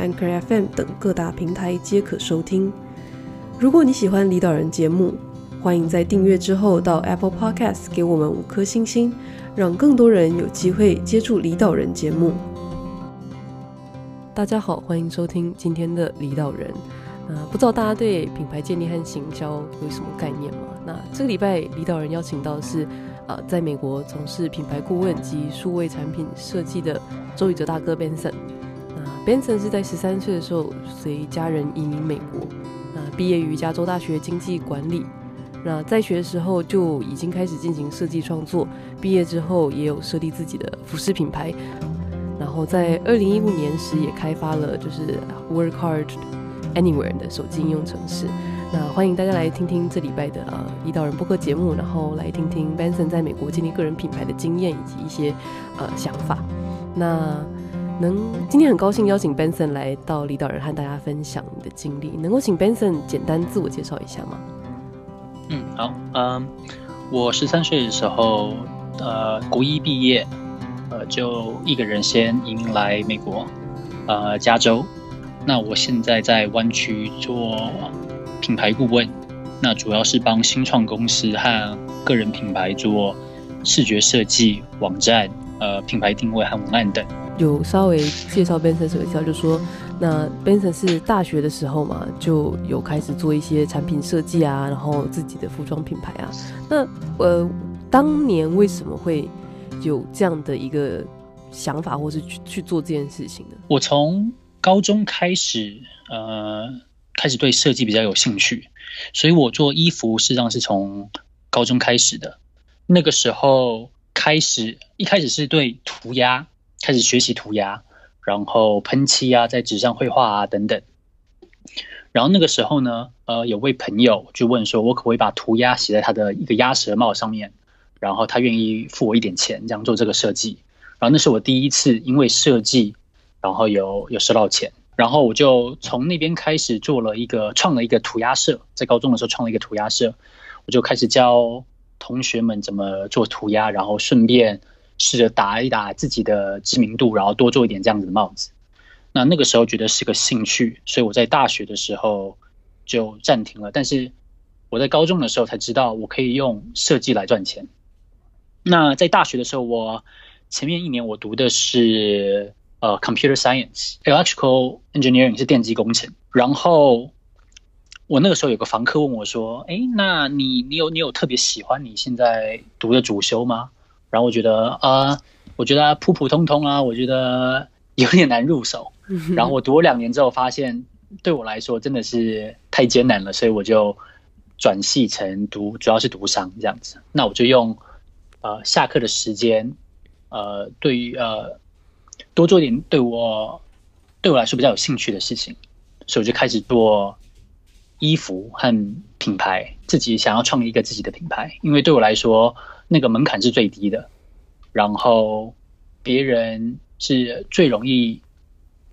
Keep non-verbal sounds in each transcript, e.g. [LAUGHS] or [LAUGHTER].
Anchor FM 等各大平台皆可收听。如果你喜欢李导人节目，欢迎在订阅之后到 Apple Podcast 给我们五颗星星，让更多人有机会接触李导人节目。大家好，欢迎收听今天的李导人。呃，不知道大家对品牌建立和行销有什么概念吗？那这个礼拜李导人邀请到的是。呃，在美国从事品牌顾问及数位产品设计的周宇哲大哥 Benson。Benson 是在十三岁的时候随家人移民美国。那毕业于加州大学经济管理。那在学的时候就已经开始进行设计创作。毕业之后也有设立自己的服饰品牌。然后在二零一五年时也开发了就是 Work Hard Anywhere 的手机应用程式。那欢迎大家来听听这礼拜的呃离岛人播客节目，然后来听听 Benson 在美国建立个人品牌的经验以及一些呃想法。那能今天很高兴邀请 Benson 来到李导人和大家分享你的经历，能够请 Benson 简单自我介绍一下吗？嗯，好，嗯，我十三岁的时候，呃，国一毕业，呃，就一个人先移民来美国，呃，加州。那我现在在湾区做。品牌顾问，那主要是帮新创公司和个人品牌做视觉设计、网站、呃品牌定位和文案等。有稍微介绍 Benson 时候，就说那 Benson 是大学的时候嘛，就有开始做一些产品设计啊，然后自己的服装品牌啊。那呃，当年为什么会有这样的一个想法，或是去去做这件事情呢？我从高中开始，呃。开始对设计比较有兴趣，所以我做衣服实际上是从高中开始的。那个时候开始，一开始是对涂鸦开始学习涂鸦，然后喷漆啊，在纸上绘画啊等等。然后那个时候呢，呃，有位朋友就问说，我可不可以把涂鸦写在他的一个鸭舌帽上面？然后他愿意付我一点钱，这样做这个设计。然后那是我第一次因为设计，然后有有收到钱。然后我就从那边开始做了一个创了一个涂鸦社，在高中的时候创了一个涂鸦社，我就开始教同学们怎么做涂鸦，然后顺便试着打一打自己的知名度，然后多做一点这样子的帽子。那那个时候觉得是个兴趣，所以我在大学的时候就暂停了。但是我在高中的时候才知道我可以用设计来赚钱。那在大学的时候，我前面一年我读的是。呃、computer science，electrical engineering 是电机工程。然后我那个时候有个房客问我说：“哎，那你你有你有特别喜欢你现在读的主修吗？”然后我觉得啊、呃，我觉得普普通通啊，我觉得有点难入手。然后我读了两年之后，发现对我来说真的是太艰难了，所以我就转系成读，主要是读商这样子。那我就用呃下课的时间，呃，对于呃。多做一点对我对我来说比较有兴趣的事情，所以我就开始做衣服和品牌，自己想要创立一个自己的品牌，因为对我来说那个门槛是最低的，然后别人是最容易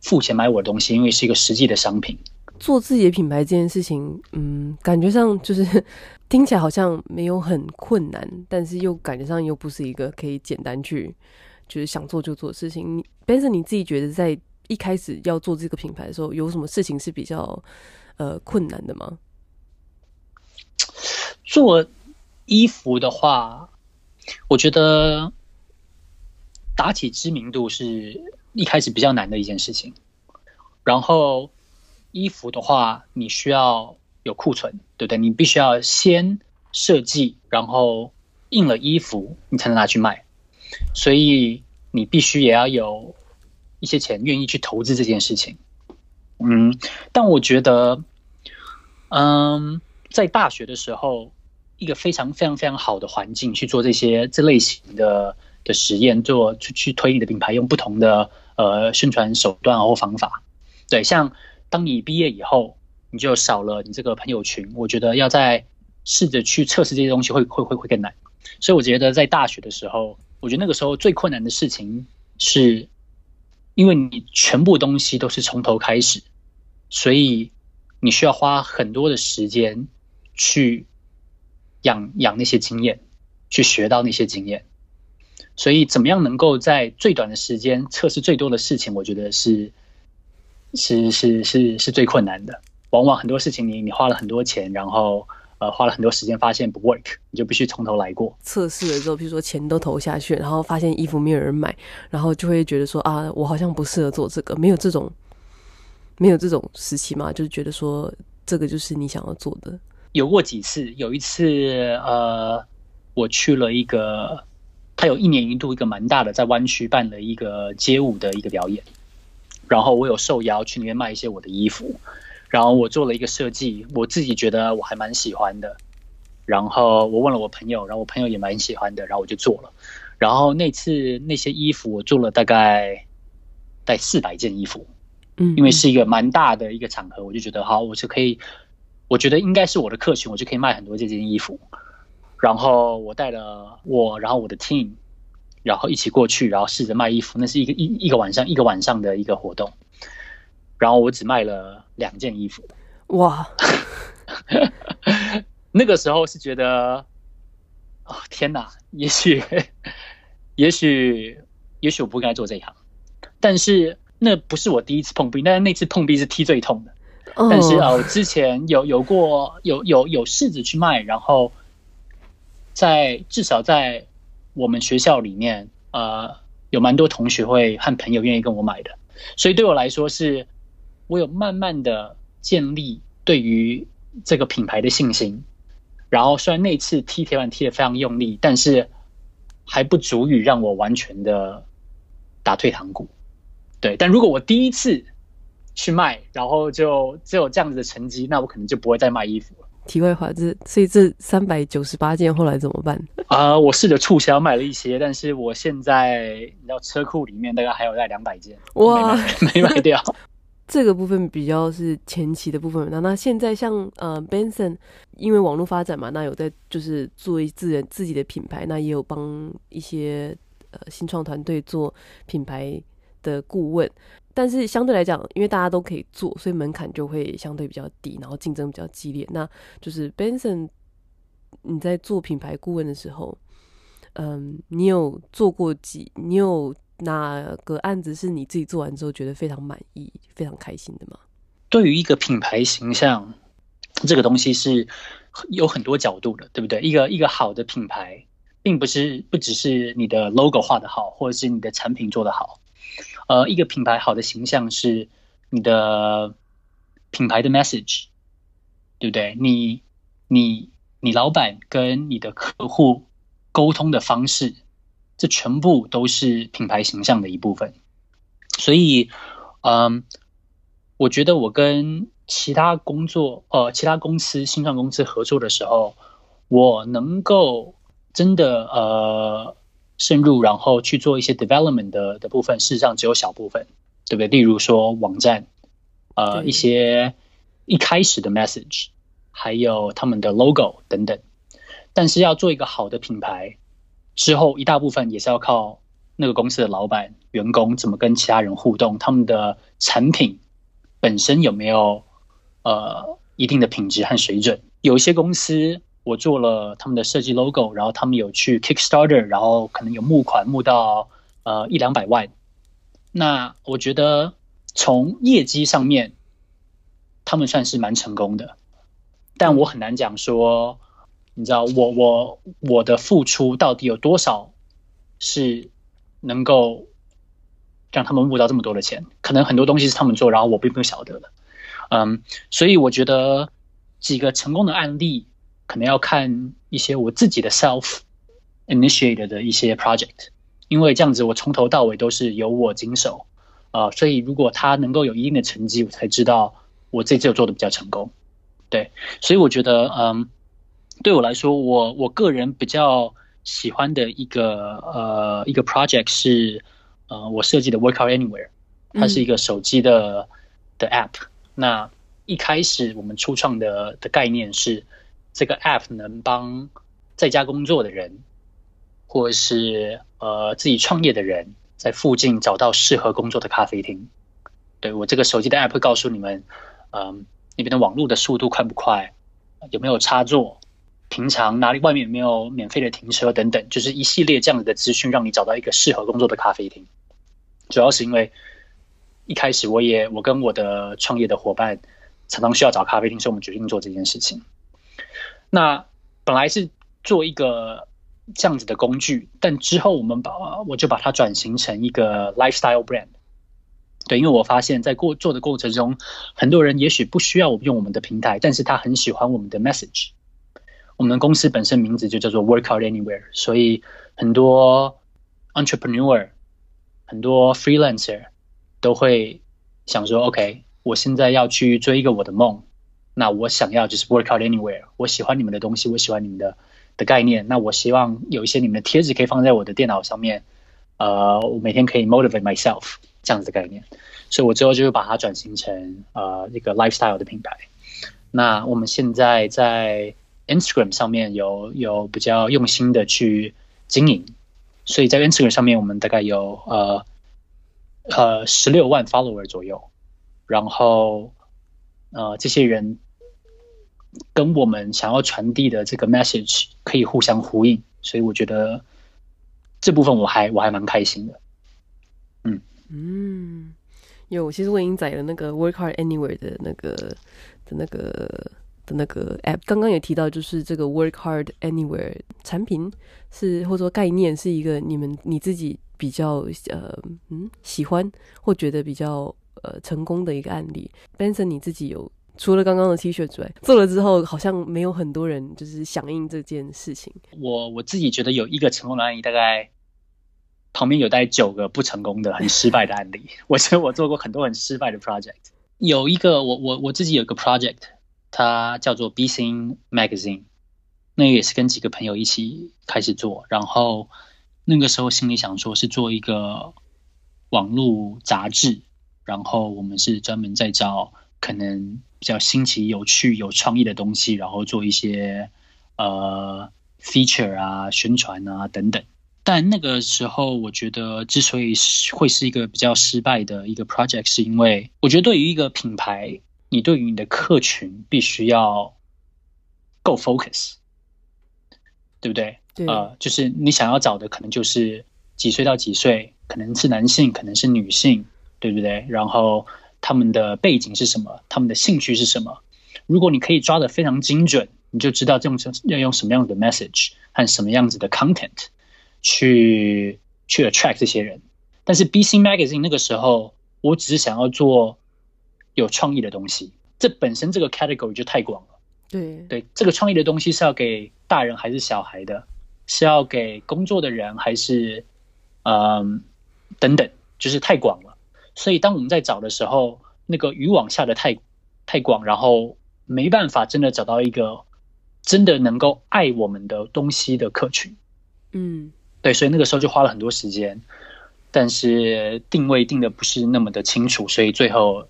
付钱买我的东西，因为是一个实际的商品。做自己的品牌这件事情，嗯，感觉上就是 [LAUGHS] 听起来好像没有很困难，但是又感觉上又不是一个可以简单去。就是想做就做的事情。你，Benson，你自己觉得在一开始要做这个品牌的时候，有什么事情是比较呃困难的吗？做衣服的话，我觉得打起知名度是一开始比较难的一件事情。然后衣服的话，你需要有库存，对不对？你必须要先设计，然后印了衣服，你才能拿去卖。所以你必须也要有一些钱，愿意去投资这件事情。嗯，但我觉得，嗯，在大学的时候，一个非常非常非常好的环境去做这些这类型的的实验，做去去推你的品牌，用不同的呃宣传手段或方法。对，像当你毕业以后，你就少了你这个朋友群，我觉得要再试着去测试这些东西会会会会更难。所以我觉得在大学的时候，我觉得那个时候最困难的事情是，因为你全部东西都是从头开始，所以你需要花很多的时间去养养那些经验，去学到那些经验。所以怎么样能够在最短的时间测试最多的事情，我觉得是是是是是最困难的。往往很多事情你你花了很多钱，然后。呃，花了很多时间发现不 work，你就必须从头来过。测试了之后，比如说钱都投下去，然后发现衣服没有人买，然后就会觉得说啊，我好像不适合做这个。没有这种，没有这种时期嘛，就是觉得说这个就是你想要做的。有过几次，有一次呃，我去了一个，他有一年一度一个蛮大的，在湾区办的一个街舞的一个表演，然后我有受邀去里面卖一些我的衣服。然后我做了一个设计，我自己觉得我还蛮喜欢的。然后我问了我朋友，然后我朋友也蛮喜欢的，然后我就做了。然后那次那些衣服我做了大概带四百件衣服，嗯，因为是一个蛮大的一个场合，我就觉得好，我是可以，我觉得应该是我的客群，我就可以卖很多这件衣服。然后我带了我，然后我的 team，然后一起过去，然后试着卖衣服。那是一个一一个晚上一个晚上的一个活动。然后我只卖了两件衣服，哇！[LAUGHS] 那个时候是觉得，哦天哪，也许，也许，也许我不该做这一行。但是那不是我第一次碰壁，但是那次碰壁是踢最痛的。但是啊，我之前有有过有有有试着去卖，然后在至少在我们学校里面，呃，有蛮多同学会和朋友愿意跟我买的，所以对我来说是。我有慢慢的建立对于这个品牌的信心，然后虽然那次踢铁板踢的非常用力，但是还不足以让我完全的打退堂鼓。对，但如果我第一次去卖，然后就只有这样子的成绩，那我可能就不会再卖衣服了。题外话，这所以这三百九十八件后来怎么办？啊、呃，我试着促销卖了一些，但是我现在你知道车库里面大概还有在两百件，哇，没卖掉。[LAUGHS] 这个部分比较是前期的部分，那那现在像呃 Benson，因为网络发展嘛，那有在就是做自人自己的品牌，那也有帮一些呃新创团队做品牌的顾问，但是相对来讲，因为大家都可以做，所以门槛就会相对比较低，然后竞争比较激烈。那就是 Benson，你在做品牌顾问的时候，嗯，你有做过几？你有？哪个案子是你自己做完之后觉得非常满意、非常开心的吗？对于一个品牌形象，这个东西是有很多角度的，对不对？一个一个好的品牌，并不是不只是你的 logo 画的好，或者是你的产品做的好。呃，一个品牌好的形象是你的品牌的 message，对不对？你你你老板跟你的客户沟通的方式。这全部都是品牌形象的一部分，所以，嗯，我觉得我跟其他工作，呃，其他公司、新创公司合作的时候，我能够真的呃深入，然后去做一些 development 的的部分，事实上只有小部分，对不对？例如说网站，呃，一些一开始的 message，还有他们的 logo 等等，但是要做一个好的品牌。之后一大部分也是要靠那个公司的老板、员工怎么跟其他人互动，他们的产品本身有没有呃一定的品质和水准。有一些公司我做了他们的设计 logo，然后他们有去 Kickstarter，然后可能有募款募到呃一两百万。那我觉得从业绩上面，他们算是蛮成功的，但我很难讲说。你知道我我我的付出到底有多少是能够让他们募到这么多的钱？可能很多东西是他们做，然后我并不晓得的。嗯，所以我觉得几个成功的案例，可能要看一些我自己的 self initiated 的一些 project，因为这样子我从头到尾都是由我经手啊，所以如果他能够有一定的成绩，我才知道我这次有做的比较成功。对，所以我觉得嗯。对我来说，我我个人比较喜欢的一个呃一个 project 是呃我设计的 Workout Anywhere，它是一个手机的的 app，那一开始我们初创的的概念是，这个 app 能帮在家工作的人，或是呃自己创业的人，在附近找到适合工作的咖啡厅。对，我这个手机的 app 会告诉你们，嗯、那边的网络的速度快不快，有没有插座，平常哪里外面有没有免费的停车等等，就是一系列这样子的资讯，让你找到一个适合工作的咖啡厅。主要是因为一开始我也我跟我的创业的伙伴常常需要找咖啡厅，所以我们决定做这件事情。那本来是做一个这样子的工具，但之后我们把我就把它转型成一个 lifestyle brand。对，因为我发现，在过做的过程中，很多人也许不需要我用我们的平台，但是他很喜欢我们的 message。我们公司本身名字就叫做 Workout Anywhere，所以很多 entrepreneur、很多 freelancer 都会想说：“OK，我现在要去追一个我的梦，那我想要就是 Work out Anywhere。我喜欢你们的东西，我喜欢你们的的概念，那我希望有一些你们的贴纸可以放在我的电脑上面，呃，我每天可以 motivate myself。”这样子的概念，所以我最后就会把它转型成呃一个 lifestyle 的品牌。那我们现在在 Instagram 上面有有比较用心的去经营，所以在 Instagram 上面我们大概有呃呃十六万 follower 左右，然后呃这些人跟我们想要传递的这个 message 可以互相呼应，所以我觉得这部分我还我还蛮开心的。嗯嗯，有，其实我已经载了那个 Work Hard Anywhere 的那个的那个的那个 app。刚刚也提到，就是这个 Work Hard Anywhere 产品是或者说概念是一个你们你自己比较呃嗯喜欢或觉得比较呃成功的一个案例。Benson，你自己有除了刚刚的 T 恤之外，做了之后好像没有很多人就是响应这件事情。我我自己觉得有一个成功的案例，大概。旁边有带九个不成功的、很失败的案例。[LAUGHS] 我觉得我做过很多很失败的 project。有一个我我我自己有个 project，它叫做 BC Magazine。那也是跟几个朋友一起开始做，然后那个时候心里想说是做一个网络杂志，然后我们是专门在找可能比较新奇、有趣、有创意的东西，然后做一些呃 feature 啊、宣传啊等等。但那个时候，我觉得之所以会是一个比较失败的一个 project，是因为我觉得对于一个品牌，你对于你的客群必须要够 focus，对不对？对。呃，就是你想要找的可能就是几岁到几岁，可能是男性，可能是女性，对不对？然后他们的背景是什么？他们的兴趣是什么？如果你可以抓得非常精准，你就知道这种要用什么样的 message 和什么样子的 content。去去 attract 这些人，但是 BC Magazine 那个时候，我只是想要做有创意的东西，这本身这个 category 就太广了。对对，这个创意的东西是要给大人还是小孩的？是要给工作的人还是嗯等等，就是太广了。所以当我们在找的时候，那个渔网下的太太广，然后没办法真的找到一个真的能够爱我们的东西的客群。嗯。对，所以那个时候就花了很多时间，但是定位定的不是那么的清楚，所以最后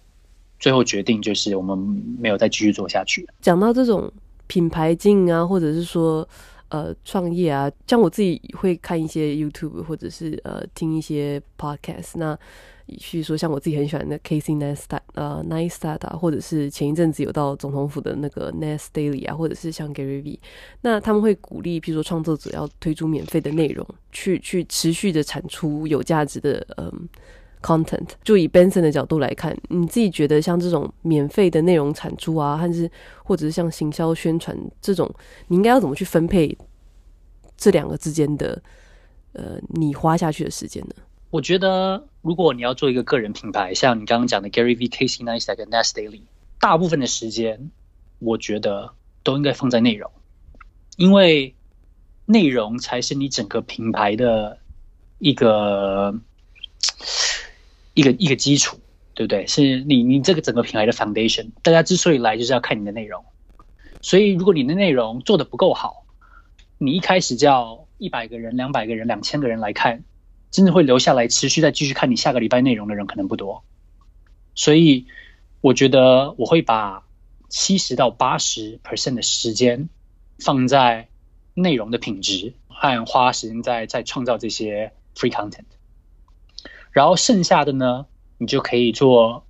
最后决定就是我们没有再继续做下去。讲到这种品牌经营啊，或者是说呃创业啊，像我自己会看一些 YouTube，或者是呃听一些 Podcast，那。去说像我自己很喜欢的 Casey Neistat 呃 Neistat 啊，或者是前一阵子有到总统府的那个 Nest Daily 啊，或者是像 Gary V，那他们会鼓励，譬如说创作者要推出免费的内容，去去持续的产出有价值的嗯 content。就以 Benson 的角度来看，你自己觉得像这种免费的内容产出啊，还是或者是像行销宣传这种，你应该要怎么去分配这两个之间的呃你花下去的时间呢？我觉得，如果你要做一个个人品牌，像你刚刚讲的 Gary V、Casey Neistat 跟 Nest Daily，大部分的时间，我觉得都应该放在内容，因为内容才是你整个品牌的一个一个一个基础，对不对？是你你这个整个品牌的 foundation。大家之所以来，就是要看你的内容。所以，如果你的内容做的不够好，你一开始叫一百个人、两百个人、两千个人来看。真的会留下来持续再继续看你下个礼拜内容的人可能不多，所以我觉得我会把七十到八十 percent 的时间放在内容的品质，和花时间在在创造这些 free content，然后剩下的呢，你就可以做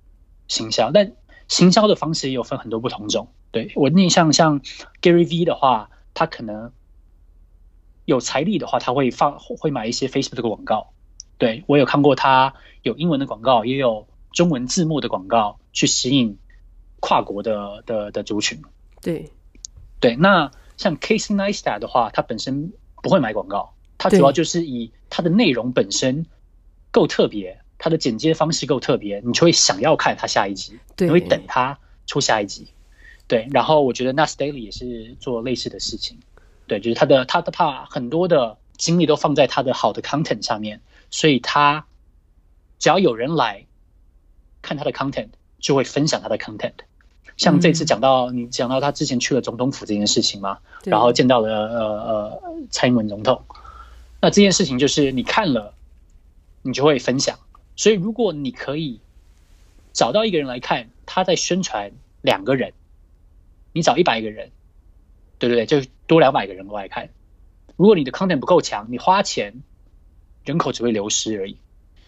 行销。但行销的方式也有分很多不同种。对，我印象像 Gary V 的话，他可能有财力的话，他会放会买一些 Facebook 的广告。对，我有看过他有英文的广告，也有中文字幕的广告，去吸引跨国的的的族群。对，对，那像 Casey Neistat 的话，他本身不会买广告，他主要就是以他的内容本身够特别，他的剪接方式够特别，你就会想要看他下一集，你会等他出下一集。对，然后我觉得 Nas Daily 也是做类似的事情，对，就是他的他的怕很多的精力都放在他的好的 content 上面，所以他只要有人来看他的 content，就会分享他的 content。像这次讲到、嗯、你讲到他之前去了总统府这件事情嘛，然后见到了呃呃蔡英文总统，那这件事情就是你看了，你就会分享。所以如果你可以找到一个人来看，他在宣传两个人。你找一百个人，对不对？就多两百个人过来看。如果你的 content 不够强，你花钱，人口只会流失而已。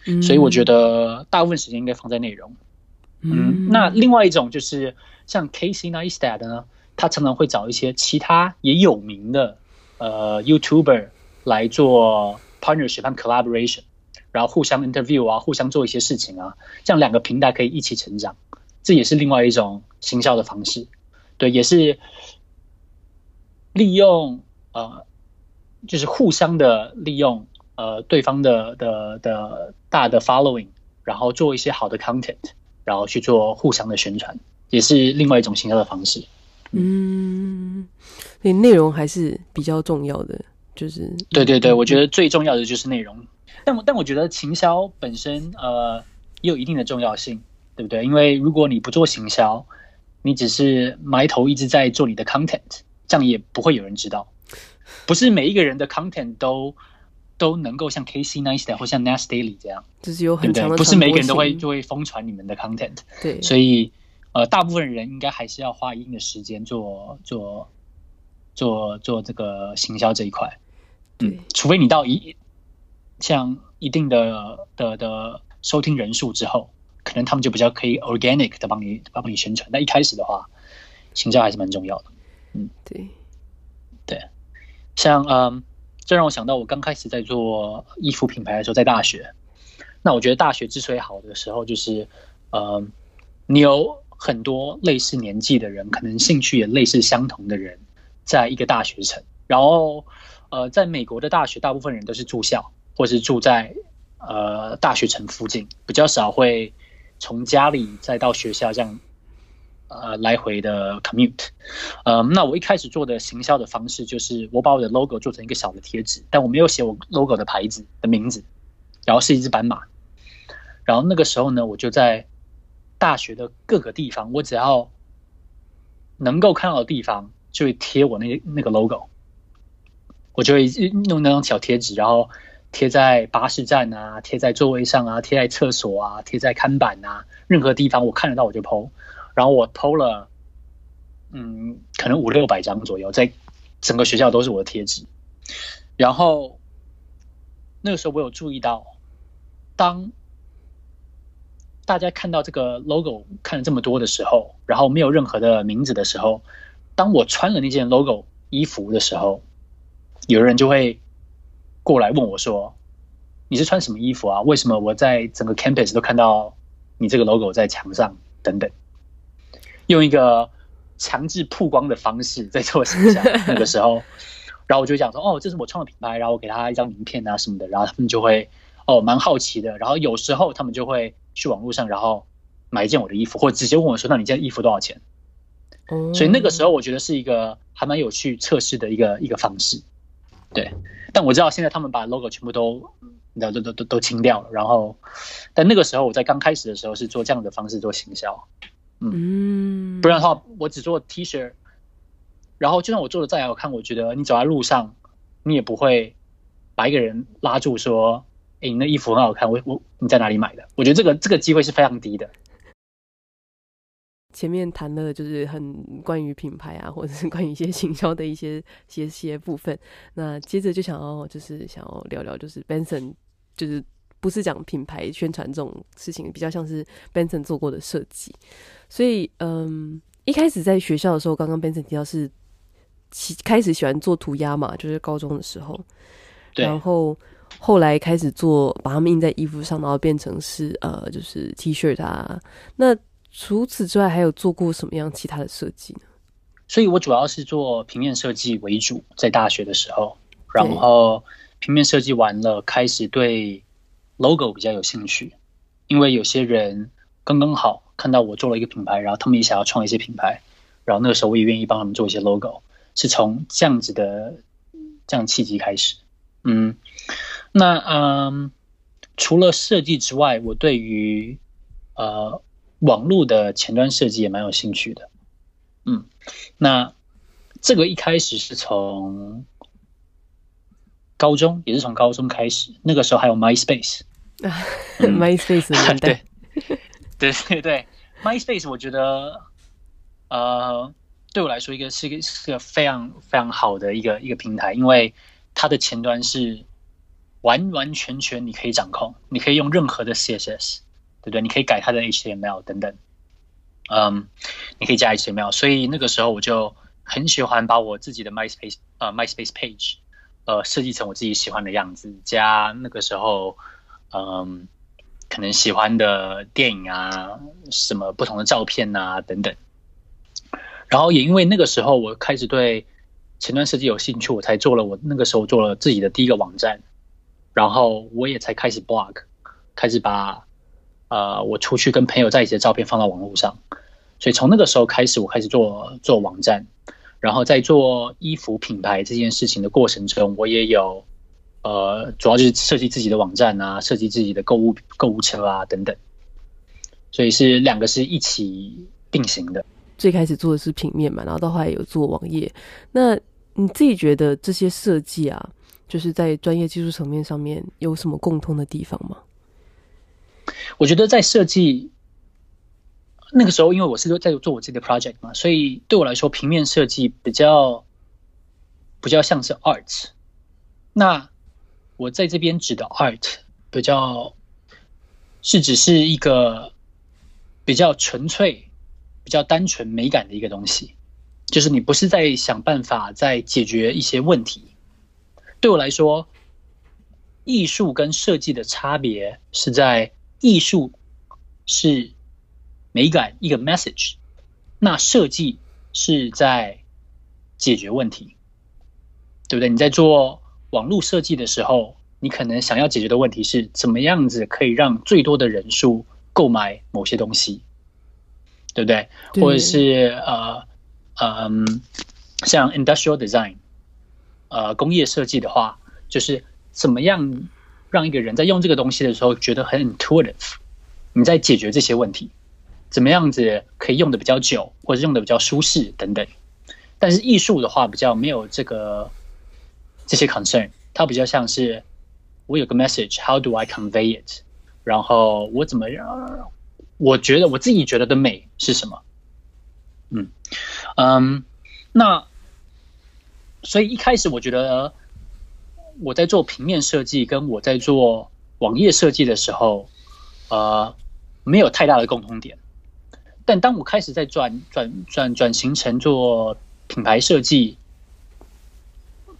嗯，所以我觉得大部分时间应该放在内容。嗯，那另外一种就是像 Casey Neistat 呢，他常常会找一些其他也有名的呃 YouTuber 来做 partnership 和 collaboration，然后互相 interview 啊，互相做一些事情啊，这样两个平台可以一起成长，这也是另外一种行销的方式。对，也是利用呃，就是互相的利用呃对方的的的大的 following，然后做一些好的 content，然后去做互相的宣传，也是另外一种行销的方式。嗯，所以内容还是比较重要的，就是对对对，我觉得最重要的就是内容。但我但我觉得行销本身呃也有一定的重要性，对不对？因为如果你不做行销，你只是埋头一直在做你的 content，这样也不会有人知道。不是每一个人的 content 都都能够像 Casey Neistat 或像 Nas Daily 这样，就是有很强的，对不对？不是每个人都会就会疯传你们的 content。对，所以呃，大部分人应该还是要花一定的时间做做做做这个行销这一块。嗯，除非你到一像一定的的的收听人数之后。可能他们就比较可以 organic 的帮你帮你宣传，但一开始的话，行销还是蛮重要的。嗯，对，对，像嗯，这让我想到我刚开始在做衣服品牌的时候，在大学。那我觉得大学之所以好的时候，就是嗯，你有很多类似年纪的人，可能兴趣也类似相同的人，在一个大学城。然后呃，在美国的大学，大部分人都是住校，或是住在呃大学城附近，比较少会。从家里再到学校这样，呃，来回的 commute，呃，那我一开始做的行销的方式就是，我把我的 logo 做成一个小的贴纸，但我没有写我 logo 的牌子的名字，然后是一只斑马，然后那个时候呢，我就在大学的各个地方，我只要能够看到的地方，就会贴我那那个 logo，我就会弄那张小贴纸，然后。贴在巴士站啊，贴在座位上啊，贴在厕所啊，贴在看板啊，任何地方我看得到我就 po，然后我偷了，嗯，可能五六百张左右，在整个学校都是我的贴纸。然后那个时候我有注意到，当大家看到这个 logo 看了这么多的时候，然后没有任何的名字的时候，当我穿了那件 logo 衣服的时候，有人就会。过来问我说：“你是穿什么衣服啊？为什么我在整个 campus 都看到你这个 logo 在墙上？等等，用一个强制曝光的方式在做形象。那个时候，[LAUGHS] 然后我就讲说：‘哦，这是我创的品牌。’然后我给他一张名片啊什么的，然后他们就会哦蛮好奇的。然后有时候他们就会去网络上，然后买一件我的衣服，或者直接问我说：‘那你这件衣服多少钱？’所以那个时候我觉得是一个还蛮有趣测试的一个一个方式。对。”但我知道现在他们把 logo 全部都，都都都都清掉了。然后，但那个时候我在刚开始的时候是做这样的方式做行销，嗯，不然的话我只做 T 恤，然后就算我做的再好看，我觉得你走在路上，你也不会把一个人拉住说，哎，你那衣服很好看，我我你在哪里买的？我觉得这个这个机会是非常低的。前面谈了就是很关于品牌啊，或者是关于一些行销的一些些些部分。那接着就想要就是想要聊聊，就是 Benson 就是不是讲品牌宣传这种事情，比较像是 Benson 做过的设计。所以嗯，一开始在学校的时候，刚刚 Benson 提到是起开始喜欢做涂鸦嘛，就是高中的时候，对，然后。后来开始做，把它们印在衣服上，然后变成是呃，就是 T 恤啊。那除此之外，还有做过什么样其他的设计呢？所以我主要是做平面设计为主，在大学的时候，然后平面设计完了，开始对 logo 比较有兴趣，因为有些人刚刚好看到我做了一个品牌，然后他们也想要创一些品牌，然后那个时候我也愿意帮他们做一些 logo，是从这样子的这样契机开始，嗯。那嗯，除了设计之外，我对于呃网络的前端设计也蛮有兴趣的。嗯，那这个一开始是从高中，也是从高中开始，那个时候还有 MySpace 啊，MySpace [LAUGHS] 对对对对，MySpace 我觉得呃对我来说一个是一个是个非常非常好的一个一个平台，因为它的前端是。完完全全你可以掌控，你可以用任何的 CSS，对不对？你可以改它的 HTML 等等，嗯，你可以加 HTML。所以那个时候我就很喜欢把我自己的 MySpace 呃 MySpace page 呃设计成我自己喜欢的样子，加那个时候嗯可能喜欢的电影啊，什么不同的照片啊等等。然后也因为那个时候我开始对前端设计有兴趣，我才做了我那个时候做了自己的第一个网站。然后我也才开始 blog，开始把呃我出去跟朋友在一起的照片放到网络上，所以从那个时候开始，我开始做做网站，然后在做衣服品牌这件事情的过程中，我也有呃主要就是设计自己的网站啊，设计自己的购物购物车啊等等，所以是两个是一起并行的。最开始做的是平面嘛，然后到后来有做网页，那你自己觉得这些设计啊？就是在专业技术层面上面有什么共通的地方吗？我觉得在设计那个时候，因为我是在做我自己的 project 嘛，所以对我来说，平面设计比较比较像是 art。那我在这边指的 art 比较是只是一个比较纯粹、比较单纯美感的一个东西，就是你不是在想办法在解决一些问题。对我来说，艺术跟设计的差别是在艺术是美感一个 message，那设计是在解决问题，对不对？你在做网络设计的时候，你可能想要解决的问题是怎么样子可以让最多的人数购买某些东西，对不对？对。或者是呃嗯，像 industrial design。呃，工业设计的话，就是怎么样让一个人在用这个东西的时候觉得很 intuitive，你在解决这些问题，怎么样子可以用的比较久，或者用的比较舒适等等。但是艺术的话，比较没有这个这些 concern，它比较像是我有个 message，how do I convey it？然后我怎么样？我觉得我自己觉得的美是什么？嗯嗯，那。所以一开始我觉得我在做平面设计，跟我在做网页设计的时候，呃，没有太大的共同点。但当我开始在转转转转型成做品牌设计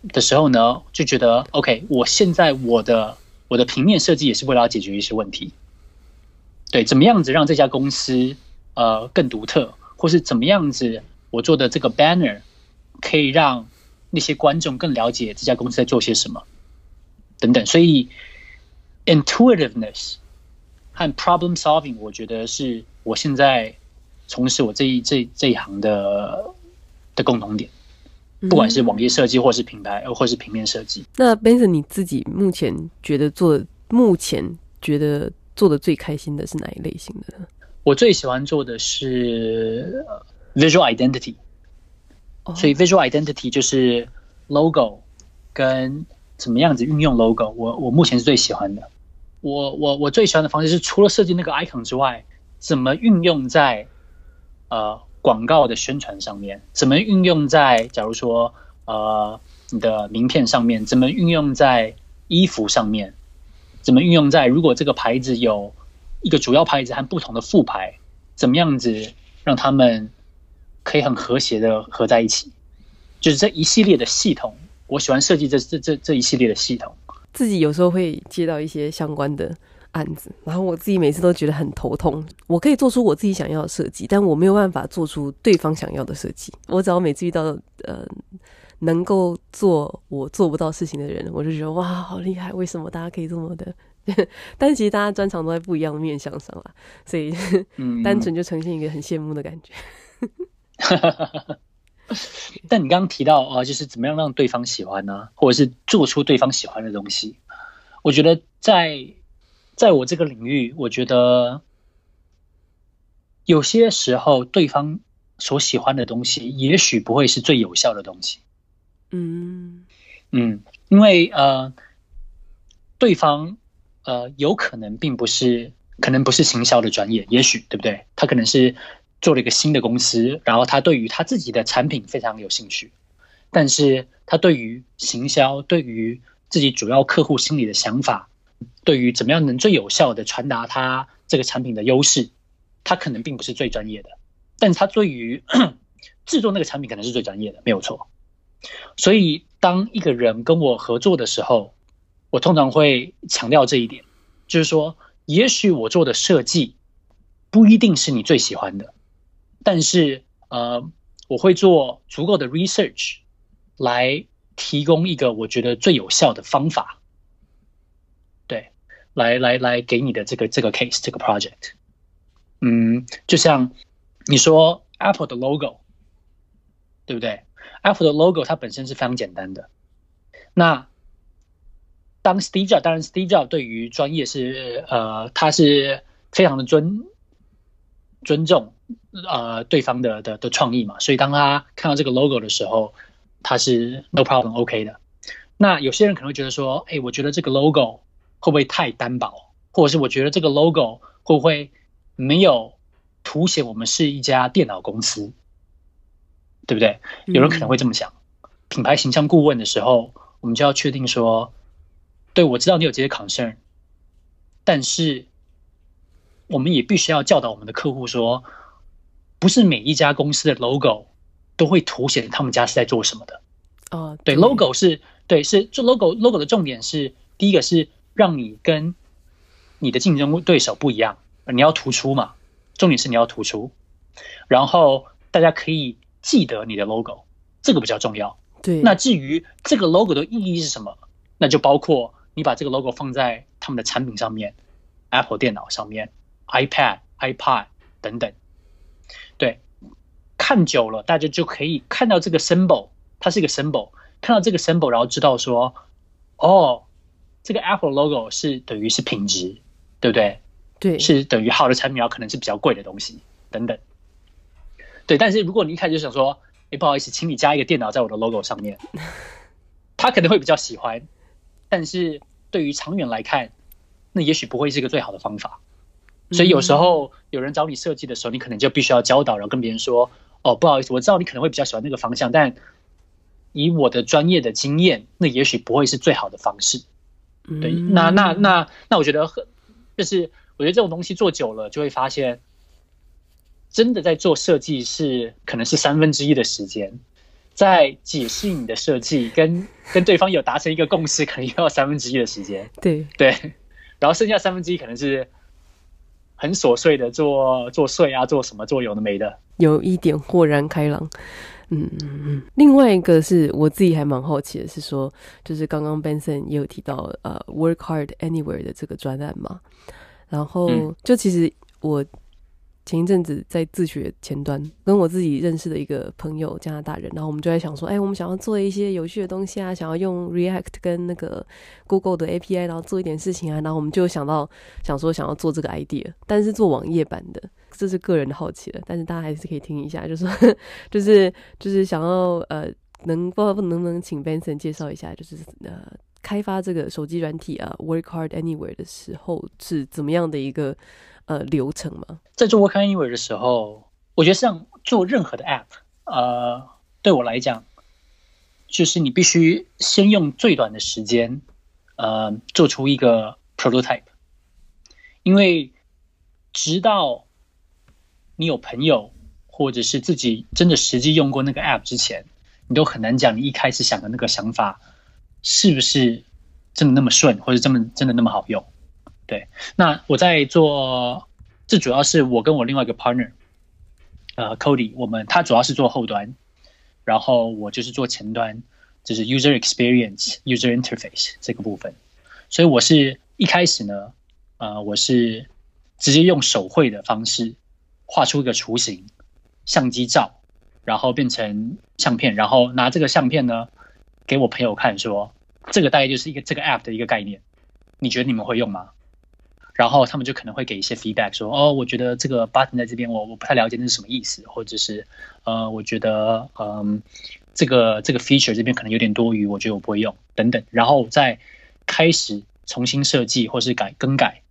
的时候呢，就觉得 OK，我现在我的我的平面设计也是为了要解决一些问题。对，怎么样子让这家公司呃更独特，或是怎么样子我做的这个 banner 可以让那些观众更了解这家公司在做些什么，等等，所以 intuitiveness 和 problem solving，我觉得是我现在从事我这一这这一行的的共同点，不管是网页设计，或是品牌，或是平面设计。那 Benson 你自己目前觉得做，目前觉得做的最开心的是哪一类型的呢？我最喜欢做的是 visual identity。所以 visual identity 就是 logo 跟怎么样子运用 logo，我我目前是最喜欢的。我我我最喜欢的方式是除了设计那个 icon 之外，怎么运用在呃广告的宣传上面，怎么运用在假如说呃你的名片上面，怎么运用在衣服上面，怎么运用在如果这个牌子有一个主要牌子和不同的副牌，怎么样子让他们可以很和谐的合在一起，就是这一系列的系统，我喜欢设计这这这这一系列的系统。自己有时候会接到一些相关的案子，然后我自己每次都觉得很头痛。我可以做出我自己想要的设计，但我没有办法做出对方想要的设计。我只要每次遇到呃能够做我做不到事情的人，我就觉得哇，好厉害！为什么大家可以这么的？[LAUGHS] 但其实大家专长都在不一样的面向上啦，所以单纯就呈现一个很羡慕的感觉。[LAUGHS] 但你刚刚提到啊，就是怎么样让对方喜欢呢？或者是做出对方喜欢的东西？我觉得在在我这个领域，我觉得有些时候对方所喜欢的东西，也许不会是最有效的东西。嗯嗯，因为呃，对方呃有可能并不是，可能不是行销的专业，也许对不对？他可能是。做了一个新的公司，然后他对于他自己的产品非常有兴趣，但是他对于行销，对于自己主要客户心里的想法，对于怎么样能最有效的传达他这个产品的优势，他可能并不是最专业的，但是他对于 [CLEARS THROAT] 制作那个产品可能是最专业的，没有错。所以当一个人跟我合作的时候，我通常会强调这一点，就是说，也许我做的设计不一定是你最喜欢的。但是，呃，我会做足够的 research 来提供一个我觉得最有效的方法，来来来给你的这个这个 case 这个 project，嗯，就像你说 Apple 的 logo，对不对？Apple 的 logo 它本身是非常简单的。那当 Steve Jobs，当然 Steve Jobs 对于专业是呃，他是非常的尊尊重。呃，对方的的的创意嘛，所以当他看到这个 logo 的时候，他是 no problem OK 的。那有些人可能会觉得说，哎，我觉得这个 logo 会不会太单薄，或者是我觉得这个 logo 会不会没有凸显我们是一家电脑公司，对不对？有人可能会这么想。嗯、品牌形象顾问的时候，我们就要确定说，对，我知道你有这些 concern，但是我们也必须要教导我们的客户说。不是每一家公司的 logo 都会凸显他们家是在做什么的。哦，对，logo 是对，是做 logo，logo 的重点是第一个是让你跟你的竞争对手不一样，你要突出嘛，重点是你要突出，然后大家可以记得你的 logo，这个比较重要。对，那至于这个 logo 的意义是什么，那就包括你把这个 logo 放在他们的产品上面，Apple 电脑上面，iPad、iPad 等等。对，看久了，大家就可以看到这个 symbol，它是一个 symbol，看到这个 symbol，然后知道说，哦，这个 Apple logo 是等于是品质，对不对？对，是等于好的产品，要可能是比较贵的东西等等。对，但是如果你一开始就想说，哎，不好意思，请你加一个电脑在我的 logo 上面，[LAUGHS] 他可能会比较喜欢，但是对于长远来看，那也许不会是一个最好的方法。所以有时候有人找你设计的时候，你可能就必须要教导，然后跟别人说：“哦，不好意思，我知道你可能会比较喜欢那个方向，但以我的专业的经验，那也许不会是最好的方式。”对，那那那那，我觉得很就是我觉得这种东西做久了，就会发现，真的在做设计是可能是三分之一的时间，在解释你的设计，跟跟对方有达成一个共识，可能要三分之一的时间。对对，然后剩下三分之一可能是。很琐碎的做做税啊，做什么做有的没的，有一点豁然开朗。嗯嗯嗯。另外一个是我自己还蛮好奇的，是说就是刚刚 Benson 也有提到呃，Work Hard Anywhere 的这个专案嘛，然后就其实我。前一阵子在自学前端，跟我自己认识的一个朋友，加拿大人，然后我们就在想说，哎，我们想要做一些有趣的东西啊，想要用 React 跟那个 Google 的 API，然后做一点事情啊，然后我们就想到想说想要做这个 idea，但是做网页版的，这是个人的好奇了，但是大家还是可以听一下，就是 [LAUGHS] 就是就是想要呃，能不知道能不能请 Benson 介绍一下，就是呃，开发这个手机软体啊，Work Hard Anywhere 的时候是怎么样的一个。呃，流程吗？在做 Work Anywhere 的时候，我我觉得像做任何的 App，呃，对我来讲，就是你必须先用最短的时间，呃，做出一个 prototype，因为直到你有朋友或者是自己真的实际用过那个 App 之前，你都很难讲你一开始想的那个想法是不是真的那么顺，或者这么真的那么好用。对，那我在做，这主要是我跟我另外一个 partner，呃，Cody，我们他主要是做后端，然后我就是做前端，就是 user experience、user interface 这个部分。所以我是一开始呢，呃，我是直接用手绘的方式画出一个雏形，相机照，然后变成相片，然后拿这个相片呢给我朋友看，说这个大概就是一个这个 app 的一个概念，你觉得你们会用吗？然后他们就可能会给一些 feedback，说哦，我觉得这个 button 在这边，我我不太了解那是什么意思，或者是呃，我觉得嗯，这个这个 feature 这边可能有点多余，我觉得我不会用等等。然后再开始重新设计或是改更改，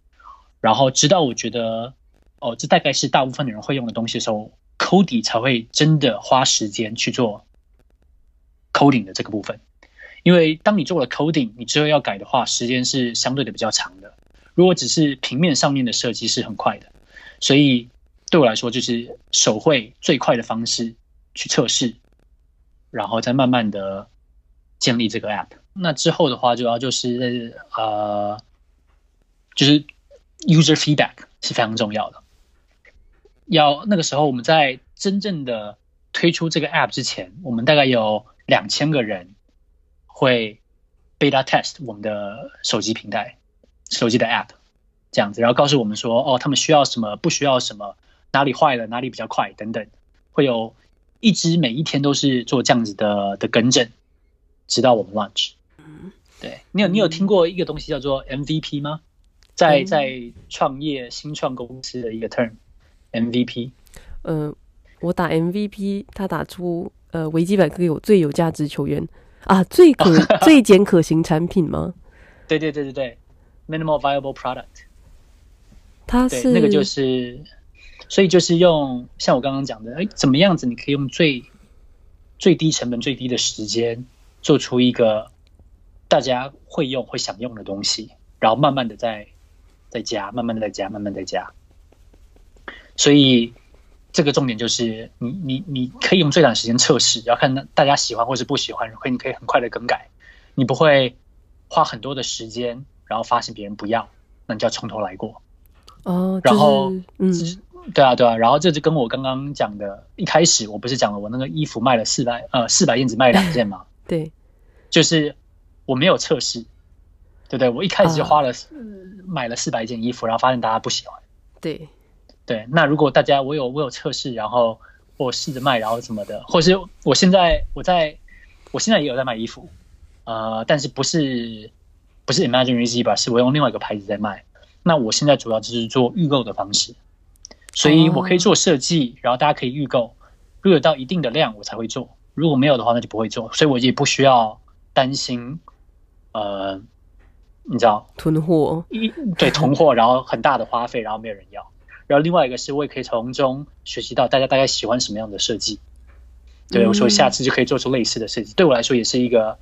然后直到我觉得哦，这大概是大部分的人会用的东西的时候，Cody 才会真的花时间去做 coding 的这个部分。因为当你做了 coding，你之后要改的话，时间是相对的比较长的。如果只是平面上面的设计是很快的，所以对我来说就是手绘最快的方式去测试，然后再慢慢的建立这个 app。那之后的话，主要就是呃，就是 user feedback 是非常重要的。要那个时候我们在真正的推出这个 app 之前，我们大概有两千个人会 beta test 我们的手机平台。手机的 App 这样子，然后告诉我们说，哦，他们需要什么，不需要什么，哪里坏了，哪里比较快，等等，会有一直每一天都是做这样子的的更正，直到我们 launch。嗯，对，你有你有听过一个东西叫做 MVP 吗？在在创业新创公司的一个 term，MVP。呃，我打 MVP，他打出呃维基百科有最有价值球员啊，最可 [LAUGHS] 最简可行产品吗？对对对对对。Minimal viable product，它是对那个就是，所以就是用像我刚刚讲的，哎，怎么样子你可以用最最低成本、最低的时间做出一个大家会用、会想用的东西，然后慢慢的再再加，慢慢的再加，慢慢再加。所以这个重点就是你，你你你可以用最短时间测试，要看大家喜欢或是不喜欢，可以你可以很快的更改，你不会花很多的时间。然后发现别人不要，那你就要从头来过。哦，然后，嗯，对啊，对啊，然后这就跟我刚刚讲的，一开始我不是讲了我那个衣服卖了四百，呃，四百件只卖两件吗？[LAUGHS] 对，就是我没有测试，对不对？我一开始就花了、啊、买了四百件衣服，然后发现大家不喜欢。对，对，那如果大家我有我有测试，然后我试着卖，然后什么的，或是我现在我在我现在也有在卖衣服，呃，但是不是。不是 Imaginary Zebra，是我用另外一个牌子在卖。那我现在主要就是做预购的方式，所以我可以做设计，然后大家可以预购。如果有到一定的量，我才会做；如果没有的话，那就不会做。所以我也不需要担心，呃，你知道囤货一，对囤货，然后很大的花费，然后没有人要。然后另外一个是我也可以从中学习到大家大概喜欢什么样的设计。对，我说下次就可以做出类似的设计。对我来说也是一个。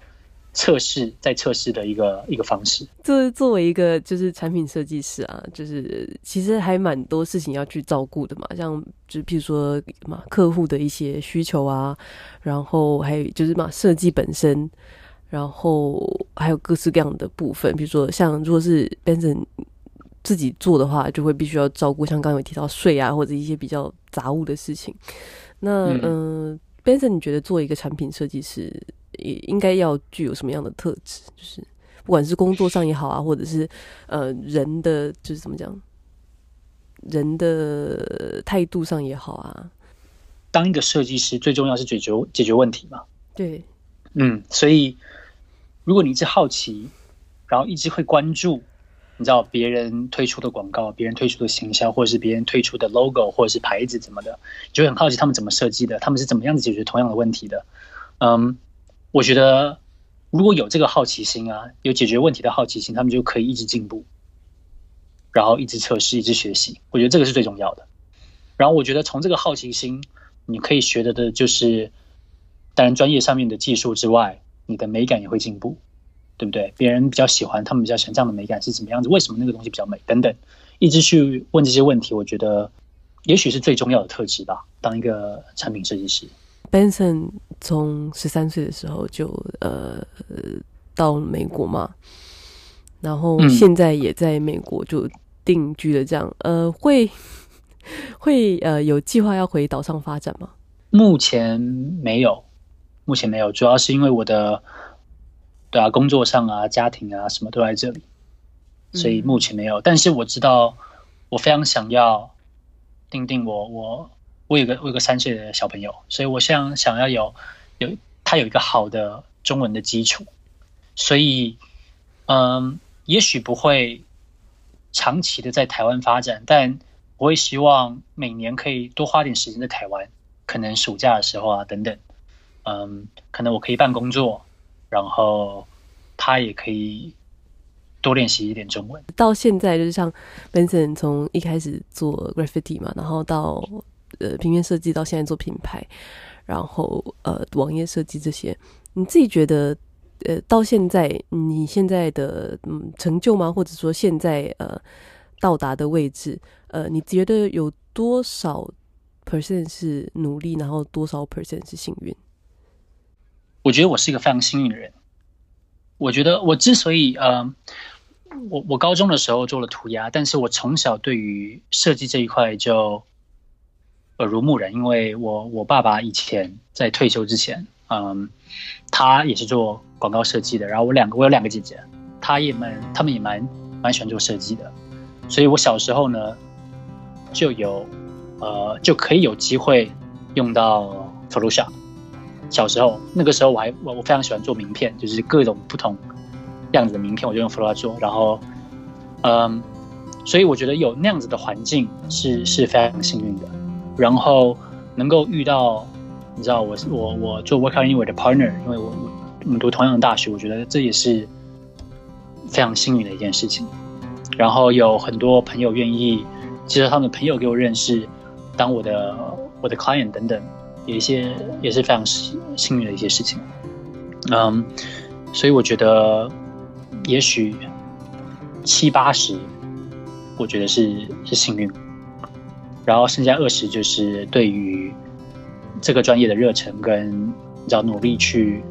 测试在测试的一个一个方式。作作为一个就是产品设计师啊，就是其实还蛮多事情要去照顾的嘛，像就譬如说嘛客户的一些需求啊，然后还有就是嘛设计本身，然后还有各式各样的部分，比如说像如果是 Benson 自己做的话，就会必须要照顾像刚刚有提到税啊或者一些比较杂物的事情。那嗯、呃、Benson 你觉得做一个产品设计师？也应该要具有什么样的特质？就是不管是工作上也好啊，或者是呃人的，就是怎么讲，人的态度上也好啊。当一个设计师，最重要是解决解决问题嘛。对，嗯，所以如果你一直好奇，然后一直会关注，你知道别人推出的广告、别人推出的行销，或者是别人推出的 logo 或者是牌子怎么的，就很好奇他们怎么设计的，他们是怎么样子解决同样的问题的，嗯。我觉得如果有这个好奇心啊，有解决问题的好奇心，他们就可以一直进步，然后一直测试，一直学习。我觉得这个是最重要的。然后我觉得从这个好奇心，你可以学的的就是，当然专业上面的技术之外，你的美感也会进步，对不对？别人比较喜欢，他们比较喜欢这样的美感是怎么样子？为什么那个东西比较美？等等，一直去问这些问题，我觉得也许是最重要的特质吧。当一个产品设计师，Benson 从十三岁的时候就呃到美国嘛，然后现在也在美国就定居了。这样，嗯、呃，会会呃有计划要回岛上发展吗？目前没有。目前没有，主要是因为我的，对啊，工作上啊、家庭啊什么都在这里，所以目前没有。嗯、但是我知道，我非常想要定定我我我有个我有个三岁的小朋友，所以我想想要有有他有一个好的中文的基础，所以嗯，也许不会长期的在台湾发展，但我会希望每年可以多花点时间在台湾，可能暑假的时候啊等等。嗯，可能我可以办工作，然后他也可以多练习一点中文。到现在就是像 Benson 从一开始做 graffiti 嘛，然后到呃平面设计，到现在做品牌，然后呃网页设计这些，你自己觉得呃到现在你现在的嗯成就吗？或者说现在呃到达的位置，呃你觉得有多少 percent 是努力，然后多少 percent 是幸运？我觉得我是一个非常幸运的人。我觉得我之所以呃，我我高中的时候做了涂鸦，但是我从小对于设计这一块就耳濡目染，因为我我爸爸以前在退休之前，嗯，他也是做广告设计的。然后我两个我有两个姐姐，他也蛮他们也蛮蛮喜欢做设计的，所以我小时候呢就有呃就可以有机会用到 Photoshop。小时候，那个时候我还我我非常喜欢做名片，就是各种不同样子的名片，我就用 Photoshop 做。然后，嗯，所以我觉得有那样子的环境是是非常幸运的。然后能够遇到，你知道我我我做 Work Anywhere 的 partner，因为我我们读同样的大学，我觉得这也是非常幸运的一件事情。然后有很多朋友愿意介绍他们的朋友给我认识，当我的我的 client 等等。有一些也是非常幸幸运的一些事情，嗯，所以我觉得也许七八十，我觉得是是幸运，然后剩下二十就是对于这个专业的热忱跟你知道努力去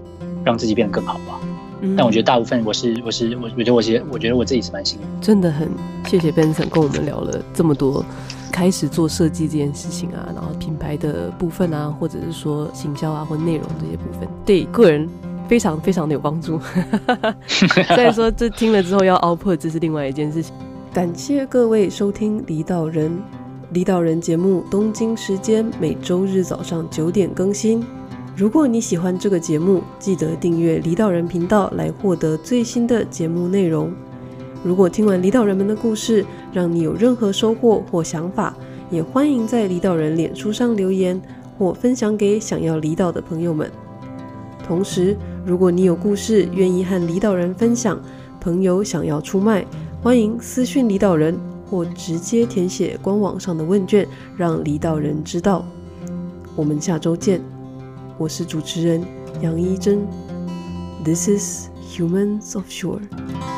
让自己变得更好吧。嗯，但我觉得大部分我是我是我我觉得我觉得我觉得我自己是蛮幸运，真的很谢谢 Benson 跟我们聊了这么多。开始做设计这件事情啊，然后品牌的部分啊，或者是说行销啊，或内容这些部分，对个人非常非常的有帮助。[LAUGHS] 所以说，这听了之后要 output，这是另外一件事情。感谢各位收听《离岛人》，离岛人节目东京时间每周日早上九点更新。如果你喜欢这个节目，记得订阅离岛人频道来获得最新的节目内容。如果听完离岛人们的故事，让你有任何收获或想法，也欢迎在离岛人脸书上留言或分享给想要离岛的朋友们。同时，如果你有故事愿意和离岛人分享，朋友想要出卖，欢迎私讯离岛人或直接填写官网上的问卷，让离岛人知道。我们下周见，我是主持人杨一真，This is Humans of Shore。